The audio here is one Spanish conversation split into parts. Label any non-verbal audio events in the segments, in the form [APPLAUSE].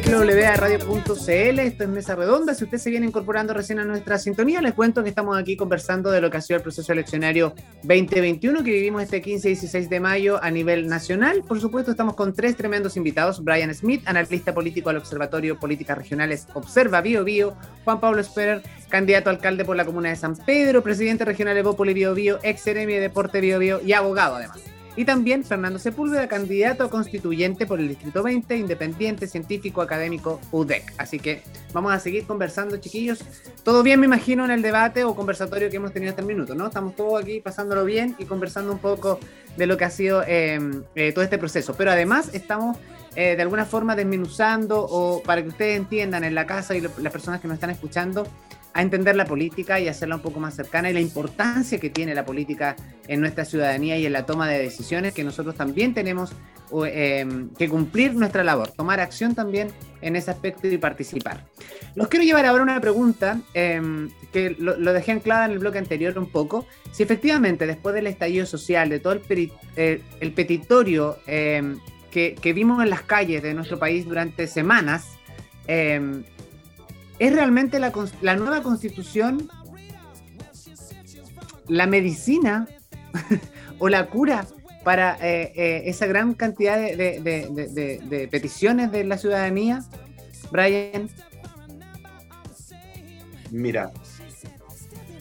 www.radio.cl. Esto es Mesa Redonda. Si usted se viene incorporando recién a nuestra sintonía, les cuento que estamos aquí conversando de lo que ha sido el proceso eleccionario 2021 que vivimos este 15 y 16 de mayo a nivel nacional. Por supuesto, estamos con tres tremendos invitados. Brian Smith, analista político al Observatorio Políticas Regionales Observa Bio Bio. Juan Pablo Esperer, candidato a alcalde por la comuna de San Pedro, presidente regional de Bópoli Bio Bio, ex de Deporte Bio Bio y abogado además. Y también Fernando Sepúlveda, candidato a constituyente por el Distrito 20, independiente, científico, académico, UDEC. Así que vamos a seguir conversando, chiquillos. Todo bien, me imagino, en el debate o conversatorio que hemos tenido hasta el minuto, ¿no? Estamos todos aquí pasándolo bien y conversando un poco de lo que ha sido em, eh, todo este proceso. Pero además estamos eh, de alguna forma desmenuzando o para que ustedes entiendan en la casa y las personas que nos están escuchando, a entender la política y hacerla un poco más cercana y la importancia que tiene la política en nuestra ciudadanía y en la toma de decisiones que nosotros también tenemos em, que cumplir nuestra labor, tomar acción también en ese aspecto y participar. Los quiero llevar ahora una pregunta em, que lo, dejé anclada en el bloque anterior un poco. Si efectivamente después del estallido social, de todo el, eh, el petitorio em, que, que, vimos en las calles de nuestro país durante semanas, ¿Es realmente la, nueva constitución la medicina [LAUGHS] o la cura para eh, eh, esa gran cantidad de, peticiones de la ciudadanía? Brian. Mira,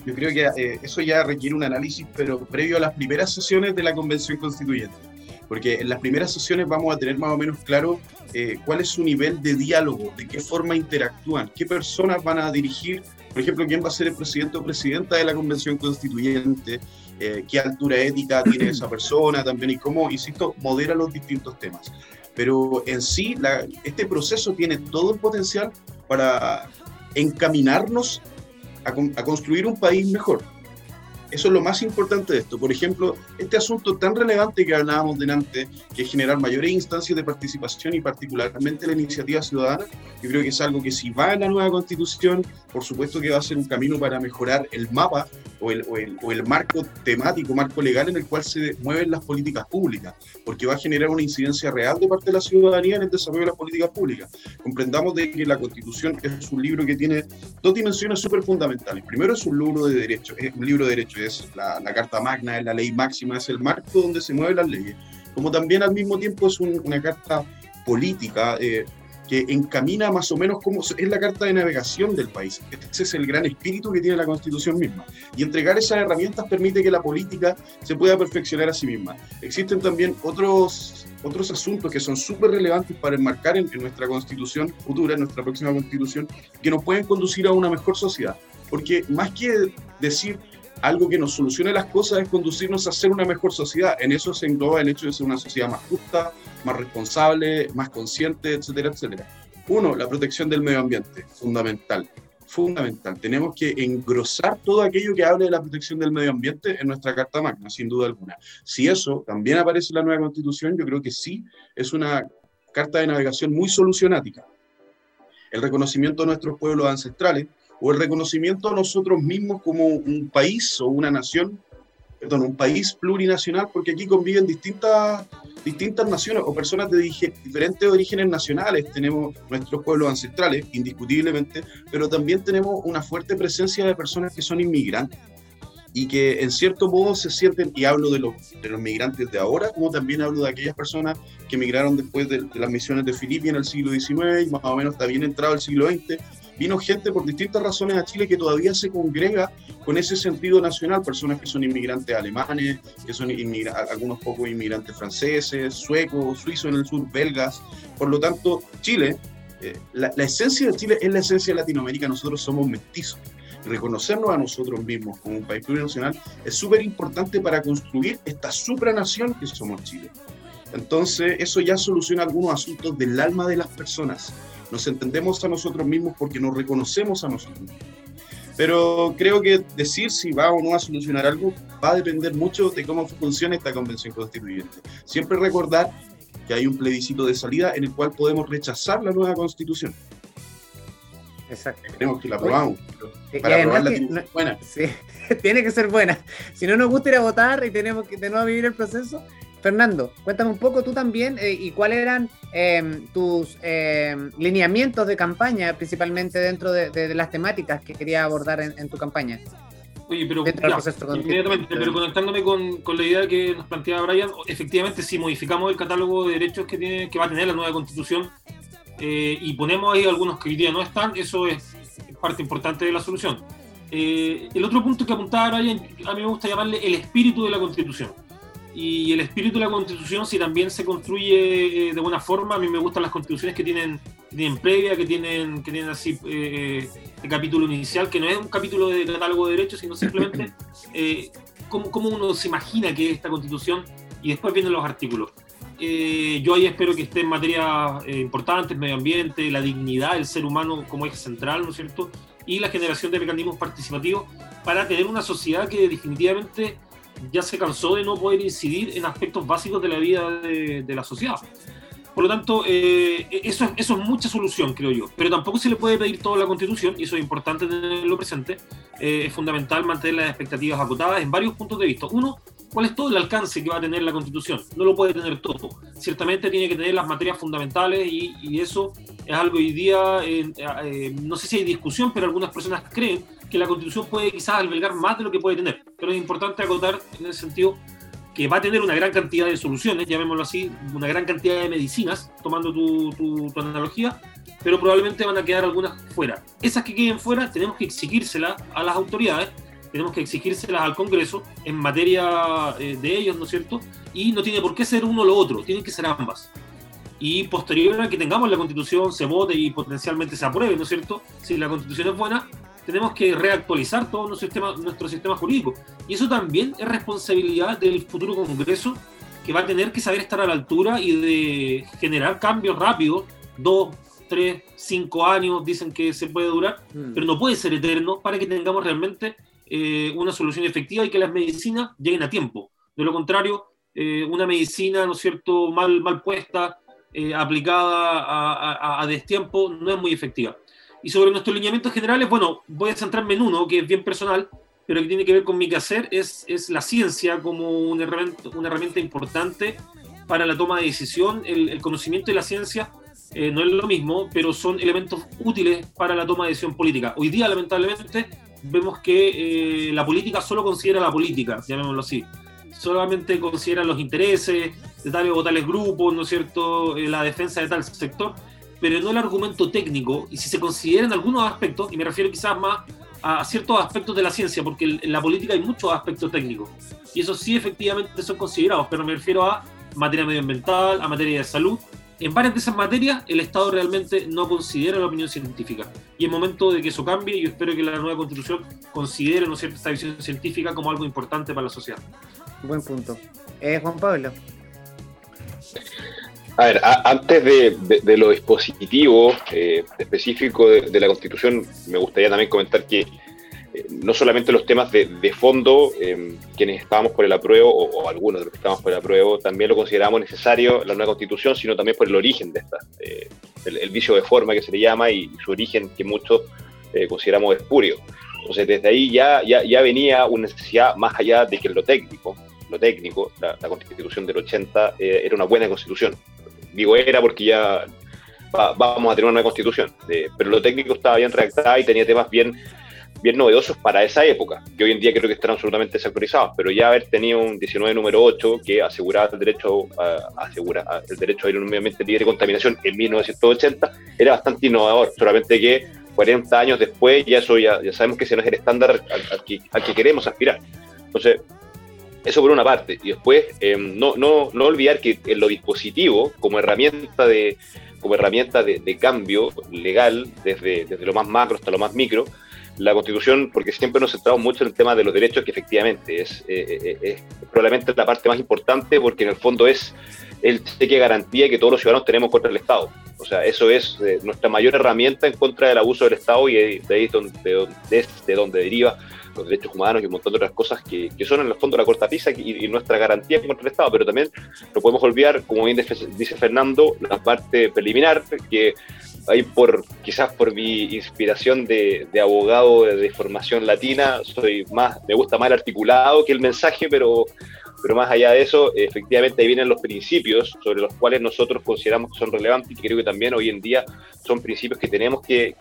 yo creo que eh, eso ya requiere un análisis, pero previo a las primeras sesiones de la Convención Constituyente porque en las primeras sesiones vamos a tener más o menos claro eh, cuál es su nivel de diálogo, de qué forma interactúan, qué personas van a dirigir, por ejemplo, quién va a ser el presidente o presidenta de la convención constituyente, eh, qué altura ética tiene esa [CLEARS THROAT] persona también y cómo, insisto, modera los distintos temas. Pero en sí, este proceso tiene todo el potencial para encaminarnos a construir un país mejor eso es lo más importante de esto. Por ejemplo, este asunto tan relevante que hablábamos delante, que es generar mayores instancias de participación y particularmente la iniciativa ciudadana, yo creo que es algo que si va en la nueva constitución, por supuesto que va a ser un camino para mejorar el mapa o el, o el, marco temático, marco legal en el cual se mueven las políticas públicas, porque va a generar una incidencia real de parte de la ciudadanía en el desarrollo de las políticas públicas. Comprendamos de que la constitución es un libro que tiene dos dimensiones súper fundamentales. Primero es un libro de derechos, es un libro de derechos es la, Carta Magna, es la ley máxima, es el marco donde se mueven las leyes, como también al mismo tiempo es una carta política eh, que encamina más o menos como es la carta de navegación del país. Ese es el gran espíritu que tiene la Constitución misma. Y entregar esas herramientas permite que la política se pueda perfeccionar a sí misma. Existen también otros, otros asuntos que son súper relevantes para enmarcar en, en nuestra Constitución futura, en nuestra próxima Constitución, que nos pueden conducir a una mejor sociedad. Porque más que decir algo que nos solucione las cosas es conducirnos a ser una mejor sociedad. En eso se engloba el hecho de ser una sociedad más justa, más responsable, más consciente, etcétera, etcétera. Uno, la protección del medio ambiente, fundamental, fundamental. Tenemos que engrosar todo aquello que hable de la protección del medio ambiente en nuestra Carta Magna, sin duda alguna. Si eso también aparece en la nueva Constitución, yo creo que sí es una carta de navegación muy solucionática. El reconocimiento de nuestros pueblos ancestrales, o el reconocimiento a nosotros mismos como un país o una nación, perdón, un país plurinacional, porque aquí conviven distintas, distintas naciones o personas de diferentes orígenes nacionales. Tenemos nuestros pueblos ancestrales, indiscutiblemente, pero también tenemos una fuerte presencia de personas que son inmigrantes y que en cierto modo se sienten, y hablo de los, de los migrantes de ahora, como también hablo de aquellas personas que emigraron después de, las misiones de Filipinas en el siglo XIX y más o menos bien entrado el siglo XX, vino gente por distintas razones a Chile que todavía se congrega con ese sentido nacional, personas que son inmigrantes alemanes, que son algunos pocos inmigrantes franceses, suecos, suizos en el sur, belgas. Por lo tanto, Chile, eh, la, esencia de Chile es la esencia de Latinoamérica, nosotros somos mestizos. Reconocernos a nosotros mismos como un país plurinacional es súper importante para construir esta supranación que somos Chile. Entonces, eso ya soluciona algunos asuntos del alma de las personas nos entendemos a nosotros mismos porque nos reconocemos a nosotros mismos. Pero creo que decir si va o no a solucionar algo va a depender mucho de cómo funciona esta convención constituyente. Siempre recordar que hay un plebiscito de salida en el cual podemos rechazar la nueva constitución. Exacto. Esperemos que la aprobamos. para aprobarla tiene que ser buena. [LAUGHS] Sí, [LAUGHS] tiene que ser buena. Si no nos gusta ir a votar y tenemos que de nuevo vivir el proceso, Fernando, cuéntame un poco tú también eh, y cuáles eran em, tus em, lineamientos de campaña, principalmente dentro de, las temáticas que quería abordar en, tu campaña. Oye, pero, inmediatamente, pero conectándome con, la idea que nos planteaba Brian, efectivamente si modificamos el catálogo de derechos que, tiene, que va a tener la nueva constitución eh, y ponemos ahí algunos que hoy día no están, eso es parte importante de la solución. Eh, el otro punto que apuntaba Brian, a mí me gusta llamarle el espíritu de la constitución y el espíritu de la constitución, si también se construye eh, de buena forma, a mí me gustan las constituciones que tienen, tienen previa, que tienen, que tienen así eh, el capítulo inicial, que no es un capítulo de catálogo de derechos, sino simplemente [LAUGHS] eh, cómo, cómo, uno se imagina que es esta constitución y después vienen los artículos. Eh, yo ahí espero que esté en materias importantes, medio ambiente, la dignidad del ser humano como eje central, ¿no es cierto? Y la generación de mecanismos participativos para tener una sociedad que definitivamente ya se cansó de no poder incidir en aspectos básicos de la vida de, la sociedad. Por lo tanto, eh, eso, eso es mucha solución, creo yo. Pero tampoco se le puede pedir toda la constitución, y eso es importante tenerlo presente. Eh, es fundamental mantener las expectativas acotadas en varios puntos de vista. Uno, ¿cuál es todo el alcance que va a tener la constitución? No lo puede tener todo. Ciertamente tiene que tener las materias fundamentales y, eso es algo hoy día, eh, no sé si hay discusión, pero algunas personas creen que la constitución puede quizás albergar más de lo que puede tener. Pero es importante acotar en el sentido que va a tener una gran cantidad de soluciones, llamémoslo así, una gran cantidad de medicinas, tomando tu, tu, analogía, pero probablemente van a quedar algunas fuera. Esas que queden fuera tenemos que exigírselas a las autoridades, tenemos que exigírselas al Congreso en materia eh, de ellos, ¿no es cierto? Y no tiene por qué ser uno o lo otro, tienen que ser ambas. Y posterior a que tengamos la constitución, se vote y potencialmente se apruebe, ¿no es cierto? Si la constitución es buena, tenemos que reactualizar todo nuestro sistema, nuestro sistema jurídico. Y eso también es responsabilidad del futuro Congreso, que va a tener que saber estar a la altura y de generar cambios rápidos, dos, tres, cinco años, dicen que se puede durar, mm. pero no puede ser eterno para que tengamos realmente eh, una solución efectiva y que las medicinas lleguen a tiempo. De lo contrario, eh, una medicina, ¿no es cierto?, mal, mal puesta, eh, aplicada a, a, a, destiempo, no es muy efectiva. Y sobre nuestros lineamientos generales, bueno, voy a centrarme en uno que es bien personal, pero que tiene que ver con mi quehacer, es, es la ciencia como una herramienta, una herramienta importante para la toma de decisión. El, conocimiento y la ciencia eh, no es lo mismo, pero son elementos útiles para la toma de decisión política. Hoy día, lamentablemente, vemos que eh, la política solo considera la política, llamémoslo así. Solamente considera los intereses de tales o tales grupos, ¿no es cierto?, eh, la defensa de tal sector, pero no el argumento técnico, y si se consideran algunos aspectos, y me refiero quizás más a ciertos aspectos de la ciencia, porque en la política hay muchos aspectos técnicos, y eso sí efectivamente son considerados, pero me refiero a materia medioambiental, a materia de salud. En varias de esas materias, el Estado realmente no considera la opinión científica. Y es momento de que eso cambie. Yo espero que la nueva constitución considere ¿no cierto, esta visión científica como algo importante para la sociedad. Buen punto. Eh, Juan Pablo. A ver, antes de, lo dispositivo eh, específico de, la Constitución, me gustaría también comentar que eh, no solamente los temas de, fondo, em, quienes estábamos por el apruebo, o, algunos de los que estábamos por el apruebo, también lo consideramos necesario la nueva Constitución, sino también por el origen de esta, eh, el, vicio de forma que se le llama y, su origen que muchos consideramos espurio. Entonces, desde ahí ya, ya, ya venía una necesidad más allá de que lo técnico, lo técnico, la, constitución del 80 era una buena constitución digo era porque ya vamos a tener una constitución, pero lo técnico estaba bien redactado y tenía temas bien, bien novedosos para esa época, que hoy en día creo que están absolutamente desactualizados, pero ya haber tenido un 19 número 8 que aseguraba el derecho a, asegura, el derecho a ir un medio ambiente libre de contaminación en 1980 era bastante innovador, solamente que 40 años después ya eso ya, ya sabemos que ese no es el estándar al, que, al que queremos aspirar. Entonces, eso por una parte. Y después, em, no, no, no olvidar que en lo dispositivo, como herramienta de, como herramienta de, cambio legal, desde, desde lo más macro hasta lo más micro, la Constitución, porque siempre nos centramos mucho en el tema de los derechos, que efectivamente es, eh, eh, es probablemente la parte más importante, porque en el fondo es el cheque de garantía que todos los ciudadanos tenemos contra el Estado. O sea, eso es eh, nuestra mayor herramienta en contra del abuso del Estado y de ahí es donde, de donde deriva los derechos humanos y un montón de otras cosas que, son en el fondo la cortapisa y, y, nuestra garantía contra el Estado, pero también no podemos olvidar, como bien dice Fernando, la parte preliminar, que ahí por quizás por mi inspiración de, abogado de, formación latina, soy más, me gusta más el articulado que el mensaje, pero pero más allá de eso, efectivamente ahí vienen los principios sobre los cuales nosotros consideramos que son relevantes y creo que también hoy en día son principios que tenemos que,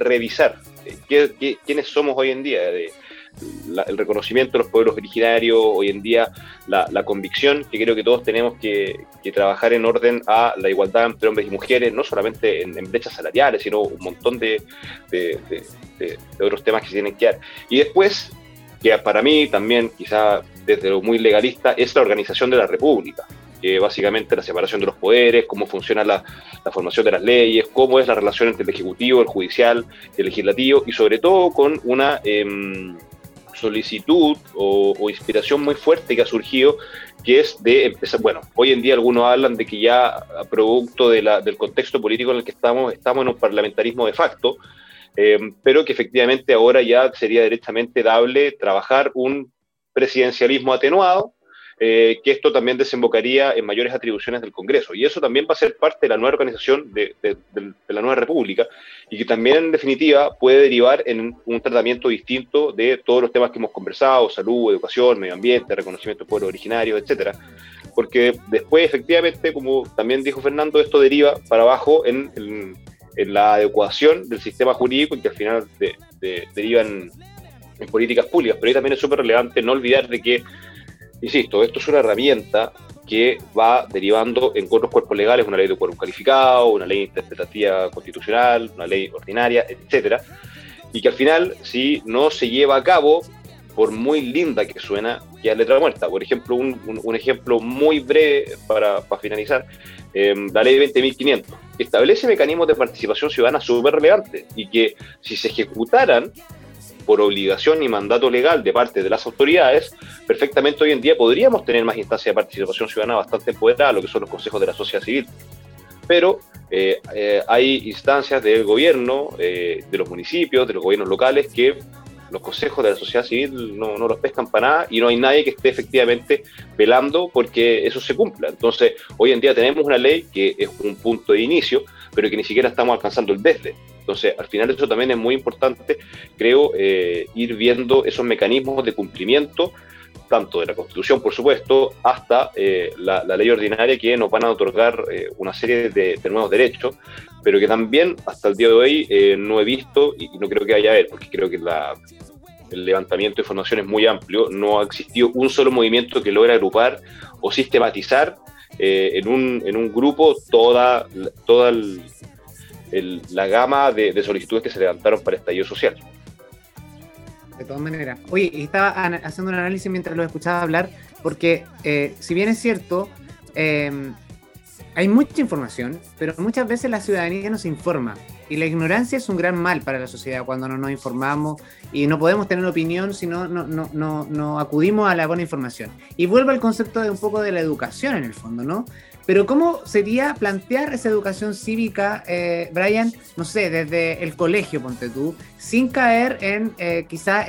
revisar. ¿Quiénes somos hoy en día? De, el reconocimiento de los pueblos originarios, hoy en día la, convicción que creo que todos tenemos que, trabajar en orden a la igualdad entre hombres y mujeres, no solamente en, brechas salariales, sino un montón de, de, otros temas que se tienen que dar. Y después, que para mí también, quizá desde lo muy legalista, es la organización de la República básicamente la separación de los poderes, cómo funciona la, formación de las leyes, cómo es la relación entre el Ejecutivo, el Judicial, el Legislativo y sobre todo con una em, solicitud o, inspiración muy fuerte que ha surgido, que es de empezar, bueno, hoy en día algunos hablan de que ya producto del contexto político en el que estamos, estamos en un parlamentarismo de facto, eh, pero que efectivamente ahora ya sería directamente dable trabajar un presidencialismo atenuado, eh, que esto también desembocaría en mayores atribuciones del Congreso. Y eso también va a ser parte de la nueva organización de, la nueva República y que también en definitiva puede derivar en un tratamiento distinto de todos los temas que hemos conversado, salud, educación, medio ambiente, reconocimiento de pueblos originarios, etcétera. Porque después, efectivamente, como también dijo Fernando, esto deriva para abajo en, la adecuación del sistema jurídico y que al final deriva en, en políticas públicas. Pero ahí también es súper relevante no olvidar de que Insisto, esto es una herramienta que va derivando en otros cuerpos legales, una ley de cuerpo calificado, una ley interpretativa constitucional, una ley ordinaria, etcétera, y que al final, si no se lleva a cabo, por muy linda que suena, queda letra muerta. Por ejemplo, un, ejemplo muy breve para, finalizar, em, la ley 20.500, establece mecanismos de participación ciudadana súper relevantes y que si se ejecutaran, por obligación y mandato legal de parte de las autoridades, perfectamente hoy en día podríamos tener más instancias de participación ciudadana bastante empoderadas, lo que son los consejos de la sociedad civil. Pero eh, eh, hay instancias del gobierno, eh, de los municipios, de los gobiernos locales, que los consejos de la sociedad civil no, los pescan para nada y no hay nadie que esté efectivamente velando porque eso se cumpla. Entonces, hoy en día tenemos una ley que es un punto de inicio, pero que ni siquiera estamos alcanzando el desde. Entonces, al final eso también es muy importante, creo, eh, ir viendo esos mecanismos de cumplimiento, tanto de la Constitución, por supuesto, hasta eh, la, ley ordinaria que nos van a otorgar eh, una serie de, nuevos derechos, pero que también hasta el día de hoy no he visto y no creo que haya ver, porque creo que el levantamiento de información es muy amplio, no ha existido un solo movimiento que logre agrupar o sistematizar en, un, en un grupo toda, toda el, la gama de, solicitudes que se levantaron para estallido social. De todas maneras. Oye, estaba haciendo un análisis mientras lo escuchaba hablar, porque eh, si bien es cierto, em, hay mucha información, pero muchas veces la ciudadanía no se informa. Y la ignorancia es un gran mal para la sociedad cuando no nos informamos y no podemos tener opinión si no, no, no, no acudimos a la buena información. Y vuelvo al concepto de un poco de la educación en el fondo, ¿no? Pero ¿cómo sería plantear esa educación cívica, eh, Brian, no sé, desde el colegio, ponte tú, sin caer en eh, quizá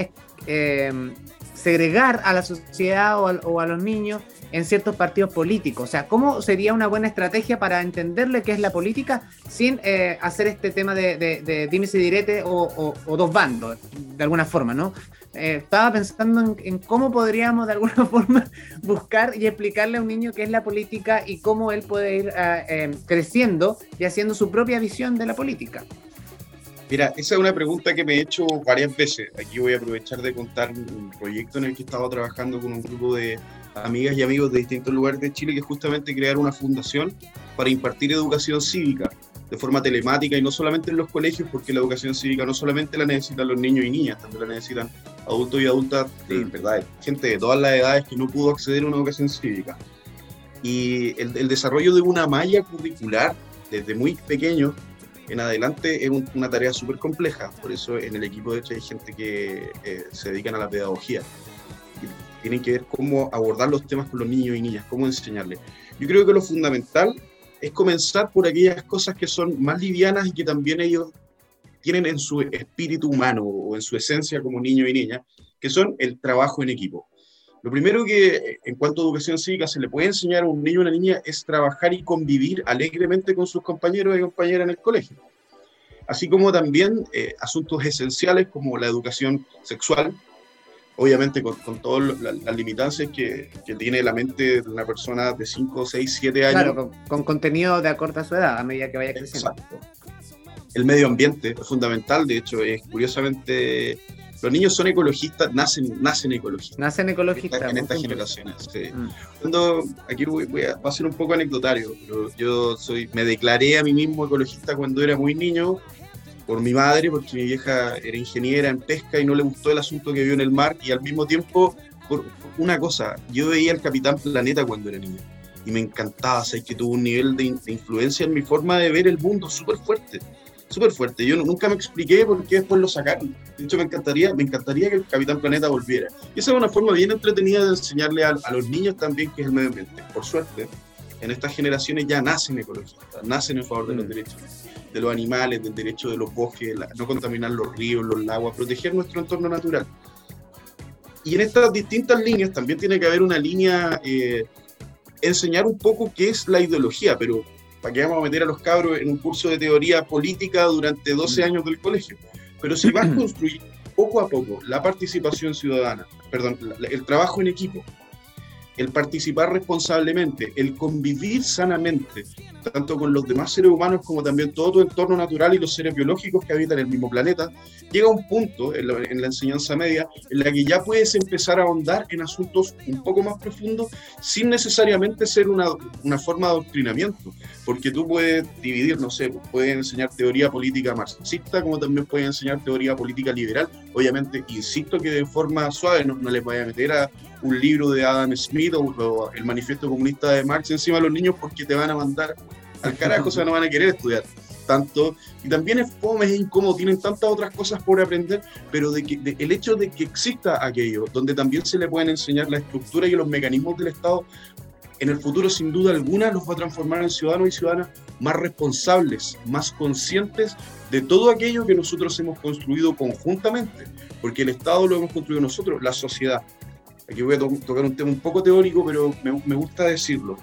eh, segregar a la sociedad o a, los niños en ciertos partidos políticos? O sea, ¿cómo sería una buena estrategia para entenderle qué es la política sin hacer este tema de, de, y direte o, dos bandos, de alguna forma, ¿no? Eh, estaba pensando en, cómo podríamos de alguna [LAUGHS] forma buscar y explicarle a un niño qué es la política y cómo él puede ir em, creciendo y haciendo su propia visión de la política. Mira, esa es una pregunta que me he hecho varias veces. Aquí voy a aprovechar de contar un proyecto en el que estaba trabajando con un grupo de amigas y amigos de distintos lugares de Chile, que es justamente crear una fundación para impartir educación cívica de forma telemática y no solamente en los colegios, porque la educación cívica no solamente la necesitan los niños y niñas, también la necesitan adultos y adultas, de mm. verdad, gente de todas las edades que no pudo acceder a una educación cívica. Y el, desarrollo de una malla curricular desde muy pequeño en adelante es una tarea súper compleja, por eso en el equipo de hecho hay gente que eh, se dedican a la pedagogía. Tienen que ver cómo abordar los temas con los niños y niñas, cómo enseñarles. Yo creo que lo fundamental es comenzar por aquellas cosas que son más livianas y que también ellos tienen en su espíritu humano o en su esencia como niño y niña, que son el trabajo en equipo. Lo primero que en cuanto a educación cívica se le puede enseñar a un niño o una niña es trabajar y convivir alegremente con sus compañeros y compañeras en el colegio. Así como también eh, asuntos esenciales como la educación sexual, obviamente con, con todas las limitancias que, que, tiene la mente de una persona de 5, 6, 7 años. Claro, con, contenido de acorta su edad, a medida que vaya creciendo. Exacto. El medio ambiente es fundamental, de hecho, es curiosamente los niños son ecologistas, nacen, nacen ecologistas. Nacen ecologistas. En, estas generaciones, sí. Mm. Cuando, aquí voy, a, va a ser un poco anecdotario, pero yo soy, me declaré a mí mismo ecologista cuando era muy niño, por mi madre, porque mi vieja era ingeniera en pesca y no le gustó el asunto que vio en el mar, y al mismo tiempo, por una cosa, yo veía el Capitán Planeta cuando era niño, y me encantaba, sé que tuvo un nivel de, de influencia en mi forma de ver el mundo súper fuerte súper fuerte. Yo nunca me expliqué por qué después lo sacaron. De hecho, me encantaría, me encantaría que el Capitán Planeta volviera. Y esa es una forma bien entretenida de enseñarle a, los niños también que es el medio ambiente. Por suerte, en estas generaciones ya nacen ecologistas, nacen en favor de los mm. derechos de los animales, del derecho de los bosques, no contaminar los ríos, los lagos, proteger nuestro entorno natural. Y en estas distintas líneas también tiene que haber una línea, eh, enseñar un poco qué es la ideología, pero ¿para qué vamos a meter a los cabros en un curso de teoría política durante 12 mm. años del colegio? Pero si vas a construir poco a poco la participación ciudadana, perdón, el trabajo en equipo, el participar responsablemente, el convivir sanamente, tanto con los demás seres humanos como también todo tu entorno natural y los seres biológicos que habitan el mismo planeta, llega un punto en la, enseñanza media en la que ya puedes empezar a ahondar en asuntos un poco más profundos sin necesariamente ser una, una forma de adoctrinamiento, porque tú puedes dividir, no sé, puedes enseñar teoría política marxista como también puedes enseñar teoría política liberal. Obviamente, insisto que de forma suave no, no les vaya a meter a un libro de Adam Smith o, el manifiesto comunista de Marx encima de los niños porque te van a mandar al carajo, o sea, no van a querer estudiar tanto. Y también es fome, es incómodo, tienen tantas otras cosas por aprender, pero de que, el hecho de que exista aquello, donde también se le pueden enseñar la estructura y los mecanismos del Estado, en el futuro sin duda alguna los va a transformar en ciudadanos y ciudadanas más responsables, más conscientes de todo aquello que nosotros hemos construido conjuntamente, porque el Estado lo hemos construido nosotros, la sociedad. Aquí voy a tocar un tema un poco teórico, pero me, gusta decirlo.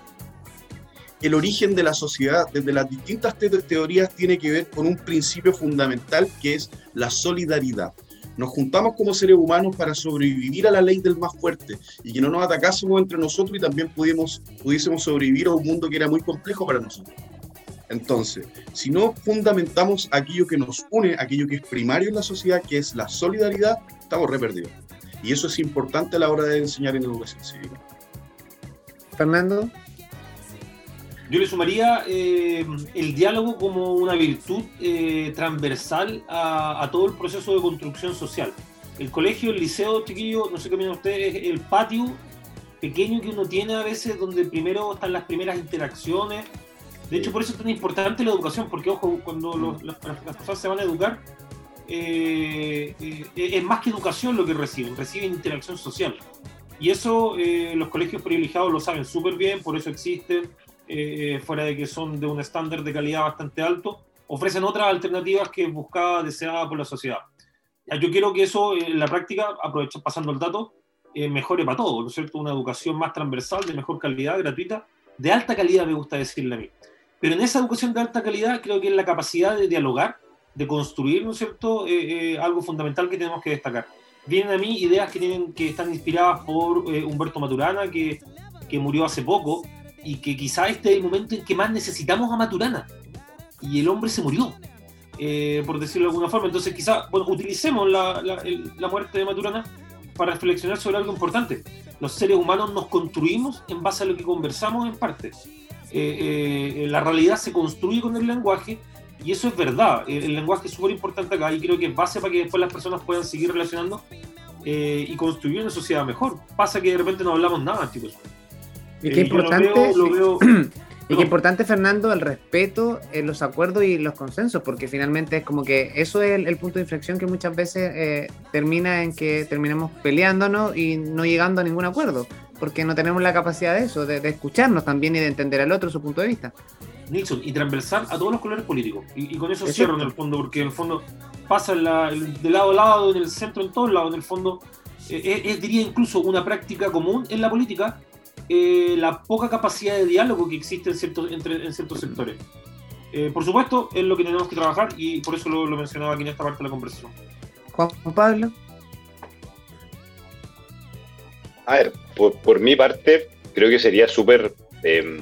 El origen de la sociedad, desde las distintas teorías, tiene que ver con un principio fundamental que es la solidaridad. Nos juntamos como seres humanos para sobrevivir a la ley del más fuerte y que no nos atacásemos entre nosotros y también pudiésemos, pudiésemos sobrevivir a un mundo que era muy complejo para nosotros. Entonces, si no fundamentamos aquello que nos une, aquello que es primario en la sociedad, que es la solidaridad, estamos re perdidos. Y eso es importante a la hora de enseñar en educación cívica. Fernando. Yo le sumaría eh, el diálogo como una virtud eh, transversal a, todo el proceso de construcción social. El colegio, el liceo, chiquillo, no sé qué opinan ustedes, el patio pequeño que uno tiene a veces donde primero están las primeras interacciones. De hecho, por eso es tan importante la educación, porque ojo, cuando las personas se van a educar, eh, eh, es más que educación lo que reciben, reciben interacción social. Y eso eh, los colegios privilegiados lo saben súper bien, por eso existen, fuera de que son de un estándar de calidad bastante alto, ofrecen otras alternativas que buscaba, deseada por la sociedad. Yo quiero que eso en la práctica, aprovecho pasando el dato, mejore para todos, ¿no es cierto? Una educación más transversal, de mejor calidad, gratuita, de alta calidad me gusta decirle a mí. Pero en esa educación de alta calidad creo que es la capacidad de dialogar de construir, ¿no es cierto?, eh, eh, algo fundamental que tenemos que destacar. Vienen a mí ideas que, tienen, que están inspiradas por eh, Humberto Maturana, que, que, murió hace poco, y que quizá este es el momento en que más necesitamos a Maturana. Y el hombre se murió, por decirlo de alguna forma. Entonces quizá, bueno, utilicemos la, la, la muerte de Maturana para reflexionar sobre algo importante. Los seres humanos nos construimos en base a lo que conversamos en parte. la realidad se construye con el lenguaje y eso es verdad. El, lenguaje es súper importante acá y creo que es base para que después las personas puedan seguir relacionando eh, y construir una sociedad mejor. Pasa que de repente no hablamos nada, chicos. Y qué importante, [CLEARS THROAT] y qué importante, Fernando, el respeto en los acuerdos y los consensos, porque finalmente es como que eso es el, punto de inflexión que muchas veces eh, termina en que terminemos peleándonos y no llegando a ningún acuerdo, porque no tenemos la capacidad de eso, de, de escucharnos también y de entender al otro su punto de vista. Nixon y transversal a todos los colores políticos. Y, con eso cierro en el fondo, porque en el fondo pasa de lado a lado, en el centro, en todos lados, en el fondo. Eh, es, diría incluso una práctica común en la política eh, la poca capacidad de diálogo que existe en ciertos, entre, en ciertos sectores. Eh, por supuesto, es lo que tenemos que trabajar y por eso lo, lo mencionaba aquí en esta parte de la conversación. Juan Pablo. A ver, por, mi parte, creo que sería súper em,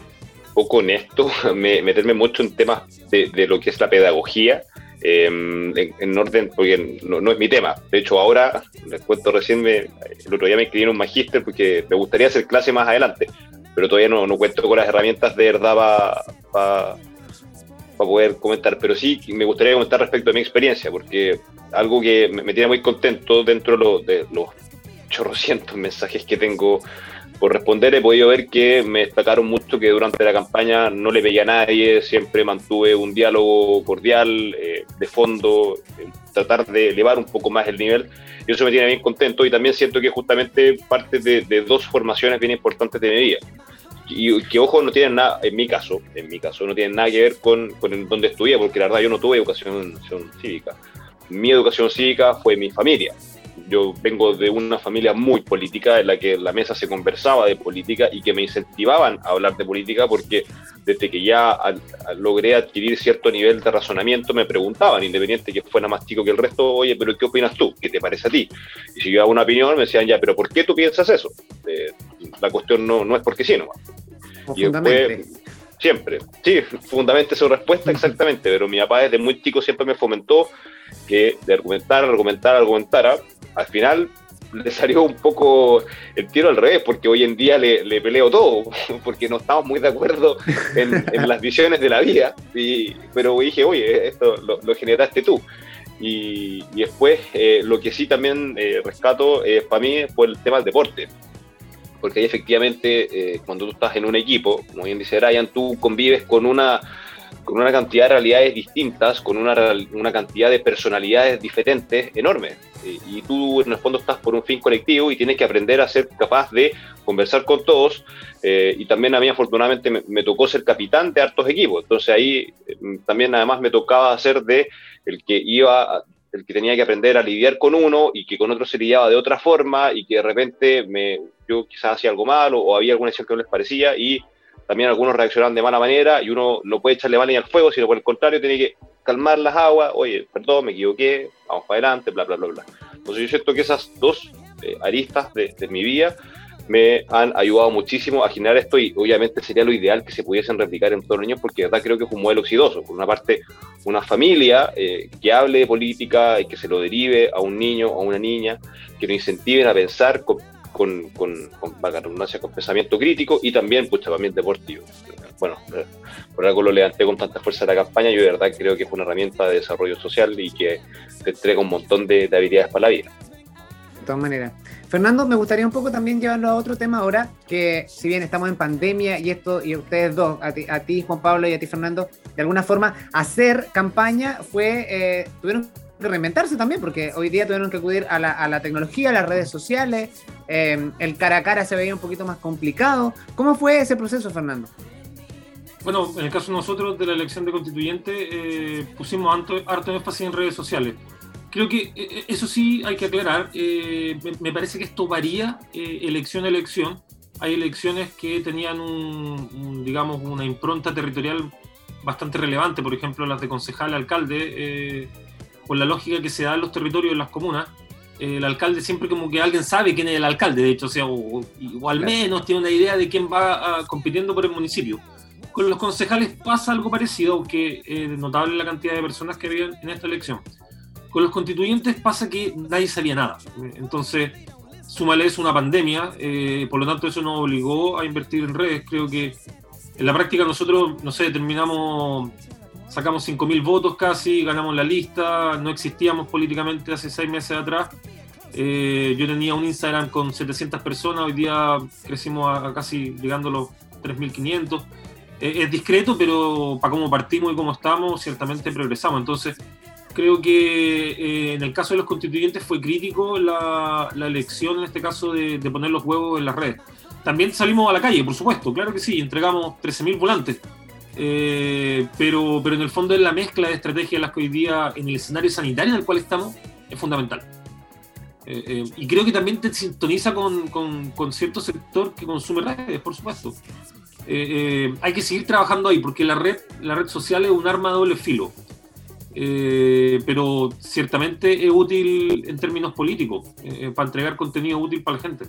poco honesto [LAUGHS] meterme mucho en temas de, lo que es la pedagogía. Em, en, orden, porque no, es mi tema. De hecho, ahora, les cuento recién, me, el otro día me inscribí en un magíster porque me gustaría hacer clase más adelante, pero todavía no, no cuento con las herramientas de verdad para poder comentar. Pero sí me gustaría comentar respecto a mi experiencia, porque algo que me, tiene muy contento dentro de, los chorrocientos mensajes que tengo por responder, he podido ver que me destacaron mucho que durante la campaña no le veía a nadie, siempre mantuve un diálogo cordial, eh, de fondo, eh, tratar de elevar un poco más el nivel, y eso me tiene bien contento, y también siento que justamente parte de, dos formaciones bien importantes de mi vida, y que ojo no tienen nada, en mi caso, en mi caso, no tienen nada que ver con, con donde estudié, porque la verdad yo no tuve educación cívica. Mi educación cívica fue mi familia. Yo vengo de una familia muy política en la que en la mesa se conversaba de política y que me incentivaban a hablar de política porque desde que ya logré adquirir cierto nivel de razonamiento me preguntaban, independiente que fuera más chico que el resto, oye, pero ¿qué opinas tú? ¿Qué te parece a ti? Y si yo daba una opinión me decían, ya, pero ¿por qué tú piensas eso? Eh, la cuestión no, no es porque sí, no. Y después, siempre, sí, fundamentalmente su respuesta exactamente, pero mi papá desde muy chico siempre me fomentó que de argumentar, argumentar, argumentar, al final le salió un poco el tiro al revés, porque hoy en día le, peleo todo, [LAUGHS] porque no estamos muy de acuerdo en, las visiones de la vida, y, pero dije, oye, esto lo, generaste tú. Y, después, eh, lo que sí también eh, rescato eh, para mí fue el tema del deporte, porque ahí efectivamente, cuando tú estás en un equipo, como bien dice Brian, tú convives con una con una cantidad de realidades distintas, con una, una cantidad de personalidades diferentes enormes. Y, tú en el fondo estás por un fin colectivo y tienes que aprender a ser capaz de conversar con todos. Eh, y también a mí afortunadamente me, tocó ser capitán de hartos equipos. Entonces ahí mm, también además me tocaba ser de el que iba el que tenía que aprender a lidiar con uno y que con otro se lidiaba de otra forma y que de repente me, yo quizás hacía algo malo o había alguna acción que no les parecía y también algunos reaccionan de mala manera y uno no puede echarle mano al fuego, sino por el contrario, tiene que calmar las aguas, oye, perdón, me equivoqué, vamos para adelante, bla, bla, bla, bla. Entonces yo siento que esas dos eh, aristas de, mi vida me han ayudado muchísimo a generar esto y obviamente sería lo ideal que se pudiesen replicar en todos los niños porque de verdad creo que es un modelo exitoso. Por una parte, una familia eh, que hable de política y que se lo derive a un niño o a una niña, que lo incentiven a pensar con, con, con, con, con pensamiento crítico y también, pues, también deportivo. Bueno, eh, por algo lo levanté con tanta fuerza de la campaña, yo de verdad creo que es una herramienta de desarrollo social y que te entrega un montón de, habilidades para la vida. De todas maneras. Fernando, me gustaría un poco también llevarlo a otro tema ahora, que si bien estamos en pandemia y esto, y ustedes dos, a ti, a ti Juan Pablo y a ti Fernando, de alguna forma, hacer campaña fue, eh, tuvieron reinventarse también, porque hoy día tuvieron que acudir a la, tecnología, a las redes sociales, eh, el cara a cara se veía un poquito más complicado. ¿Cómo fue ese proceso, Fernando? Bueno, en el caso de nosotros de la elección de constituyente, eh, pusimos harto, énfasis en redes sociales. Creo que eh, eso sí hay que aclarar. me, parece que esto varía elección a elección. Hay elecciones que tenían un, digamos, una impronta territorial bastante relevante, por ejemplo las de concejal, alcalde, por la lógica que se da en los territorios de las comunas, el alcalde siempre como que alguien sabe quién es el alcalde, de hecho, o, sea, o, al menos tiene una idea de quién va ah, compitiendo por el municipio. Con los concejales pasa algo parecido, aunque es notable la cantidad de personas que había en esta elección. Con los constituyentes pasa que nadie sabía nada. Entonces, súmale es una pandemia, eh, por lo tanto eso nos obligó a invertir en redes. Creo que en la práctica nosotros, no sé, terminamos sacamos 5.000 votos casi, ganamos la lista, no existíamos políticamente hace seis meses atrás. Eh, yo tenía un Instagram con 700 personas, hoy día crecimos a, casi llegando a los 3.500. Eh, es discreto, pero para cómo partimos y cómo estamos, ciertamente progresamos. Entonces, creo que eh, en el caso de los constituyentes fue crítico la, elección, en este caso, de, de, poner los huevos en las redes. También salimos a la calle, por supuesto, claro que sí, entregamos 13.000 volantes. Eh, pero, pero en el fondo es la mezcla de estrategias las que hoy día en el escenario sanitario en el cual estamos es fundamental. Eh, eh, y creo que también te sintoniza con, con, cierto sector que consume redes, por supuesto. hay que seguir trabajando ahí porque la red, la red social es un arma de doble filo. Pero ciertamente es útil en términos políticos, para entregar contenido útil para la gente.